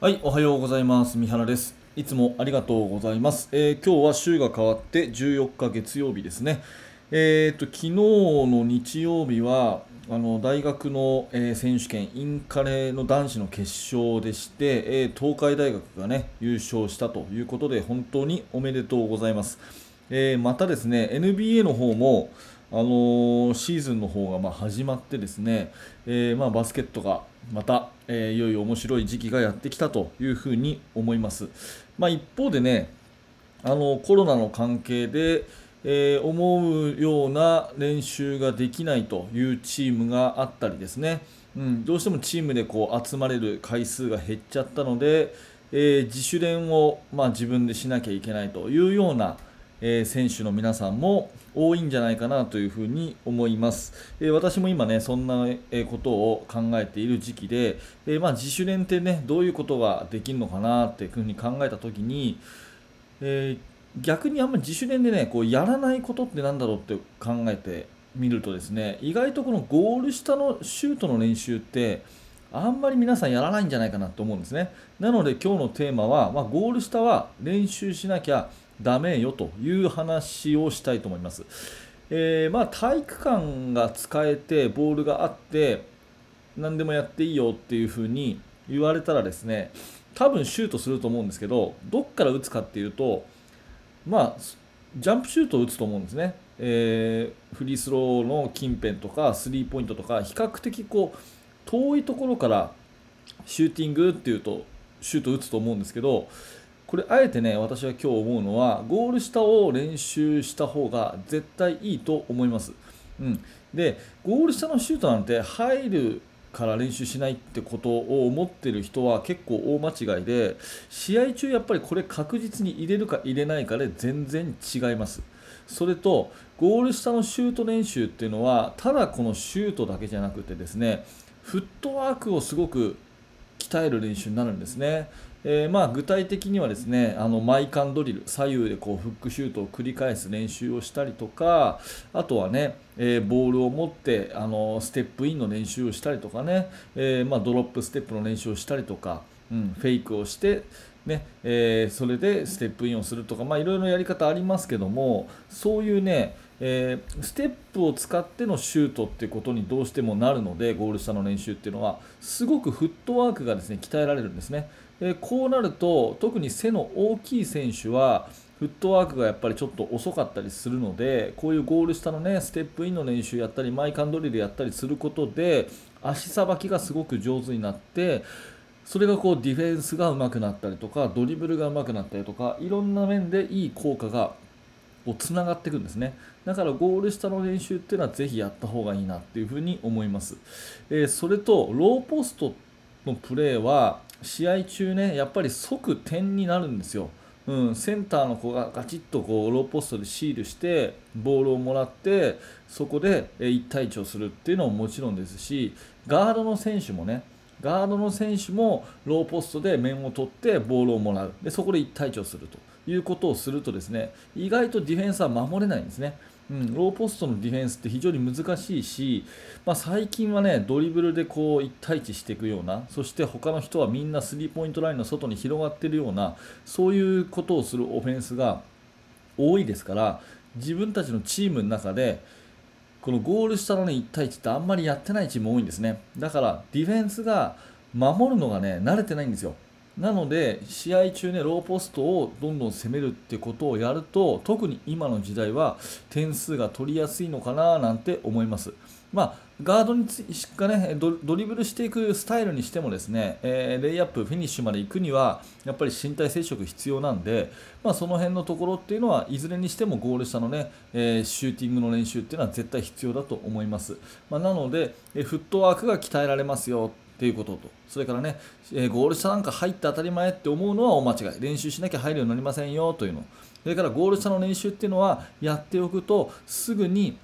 はい、おはようございます。三原です。いつもありがとうございます。えー今日は週が変わって14日月曜日ですね。えー、と昨日の日曜日はあの大学の、えー選手権インカレの男子の決勝でして、えー東海大学がね優勝したということで本当におめでとうございます。えーまたですね NBA の方もあのーシーズンの方がま始まってですね、えーま、バスケットがまた、えーいよいよ面白い時期がやってきたというふうに思います。まあ、一方でねあのコロナの関係で、え思うような練習ができないというチームがあったりですね、うん、どうしてもチームでこう集まれる回数が減っちゃったので、え自主練を、まあ、自分でしなきゃいけないというような、えー選手の皆さんも多いんじゃないかなというふうに思います、えー私も今ねそんなことを考えている時期で、えーまあ、自主練ってねどういうことができるのかなっていうふうに考えた時に、えー逆にあんまり自主練でねこうやらないことってなんだろうって考えてみるとですね意外とこのゴール下のシュートの練習ってあんまり皆さんやらないんじゃないかなと思うんですね。なので今日のテーマは、まあ、ゴール下は練習しなきゃダメよという話をしたいと思います、えーまあ、体育館が使えてボールがあって何でもやっていいよっていうふうに言われたらですね多分シュートすると思うんですけどどっから打つかっていうとまあジャンプシュートを打つと思うんですね、えーフリースローの近辺とかスリーポイントとか比較的こう遠いところからシューティングっていうとシュート打つと思うんですけどこれあえてね私は今日思うのはゴール下を練習した方が絶対いいと思います、うん、でゴール下のシュートなんて入るから練習しないってことを思ってる人は結構大間違いで試合中やっぱりこれ確実に入れるか入れないかで全然違います。それとゴール下のシュート練習っていうのはただこのシュートだけじゃなくてですねフットワークをすごく鍛える練習になるんですね。えーまあ、具体的にはですねあのマイカンドリル左右でこうフックシュートを繰り返す練習をしたりとかあとはね、えーボールを持ってあのステップインの練習をしたりとかね、えーまあ、ドロップステップの練習をしたりとか、うん、フェイクをして、ねえーそれでステップインをするとか、まあ、いろいろやり方ありますけどもそういうねえーステップを使ってのシュートっていうことにどうしてもなるのでゴール下の練習っていうのはすごくフットワークがですね鍛えられるんですね、えーこうなると特に背の大きい選手はフットワークがやっぱりちょっと遅かったりするのでこういうゴール下のねステップインの練習やったりマイカンドリルやったりすることで足さばきがすごく上手になってそれがこうディフェンスが上手くなったりとかドリブルが上手くなったりとかいろんな面でいい効果がこうつながっていくんですね。だからゴール下の練習っていうのはぜひやった方がいいなっていうふうに思います、えーそれとローポストのプレーは試合中ねやっぱり即点になるんですよ。うん、センターの子がガチッとこうローポストでシールしてボールをもらってそこでえ1対1をするっていうのももちろんですしガードの選手もねガードの選手もローポストで面を取ってボールをもらう。でそこで1対1をすると。いうことをするとですね意外とディフェンスは守れないんですね。うん、ローポストのディフェンスって非常に難しいし、まあ、最近はねドリブルでこう1対1していくようなそして他の人はみんなスリーポイントラインの外に広がっているようなそういうことをするオフェンスが多いですから自分たちのチームの中でこのゴール下の、ね、1対1ってあんまりやってないチーム多いんですねだからディフェンスが守るのがね慣れてないんですよなので試合中ねローポストをどんどん攻めるってことをやると特に今の時代は点数が取りやすいのかななんて思います。まあガードにつがねドドリブルしていくスタイルにしてもですね、えーレイアップフィニッシュまで行くにはやっぱり身体接触必要なんで、まあ、その辺のところっていうのはいずれにしてもゴール下のね、えーシューティングの練習っていうのは絶対必要だと思います、まあ、なので、えーフットワークが鍛えられますよ。っていうことと、それからね、えーゴール下なんか入って当たり前って思うのは大間違い、練習しなきゃ入るようになりませんよというの、それからゴール下の練習っていうのはやっておくと、すぐに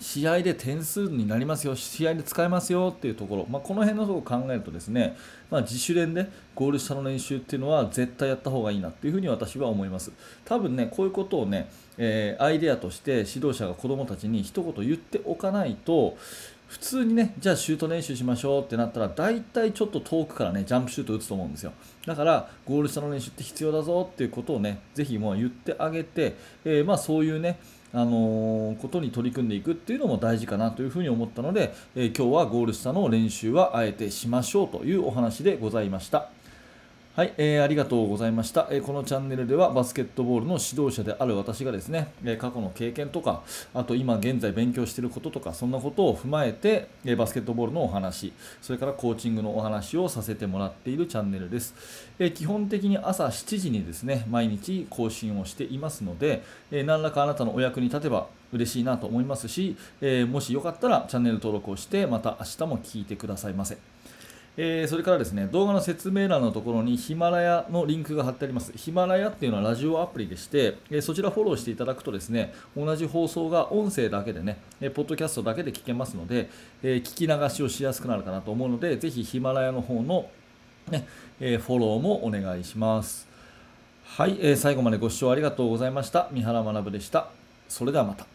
試合で点数になりますよ、試合で使えますよっていうところ、まあ、この辺のところを考えるとですね、まあ、自主練でゴール下の練習っていうのは絶対やった方がいいなっていうふうに私は思います。多分ね、こういうことをね、えーアイデアとして指導者が子どもたちに一言言っておかないと、普通にねじゃあシュート練習しましょうってなったら大体ちょっと遠くからねジャンプシュート打つと思うんですよだからゴール下の練習って必要だぞっていうことをねぜひもう言ってあげて、えー、まあそういうねあのー、ことに取り組んでいくっていうのも大事かなというふうに思ったので、えー、今日はゴール下の練習はあえてしましょうというお話でございました。はい、えー、ありがとうございました、えー、このチャンネルではバスケットボールの指導者である私がですね、え、過去の経験とか、あと今現在勉強していることとか、そんなことを踏まえて、え、バスケットボールのお話、それからコーチングのお話をさせてもらっているチャンネルです。え基本的に朝7時にですね、毎日更新をしていますので、え何らかあなたのお役に立てば嬉しいなと思いますし、えもしよかったらチャンネル登録をして、また明日も聞いてくださいませ。えー、それからですね動画の説明欄のところにヒマラヤのリンクが貼ってあります。ヒマラヤっていうのはラジオアプリでして、えー、そちらフォローしていただくとですね同じ放送が音声だけでね、えー、ポッドキャストだけで聞けますので、え聞き流しをしやすくなるかなと思うので、ぜひヒマラヤの方の、ねえフォローもお願いします。はい、え最後までご視聴ありがとうございました。三原学でした。それではまた。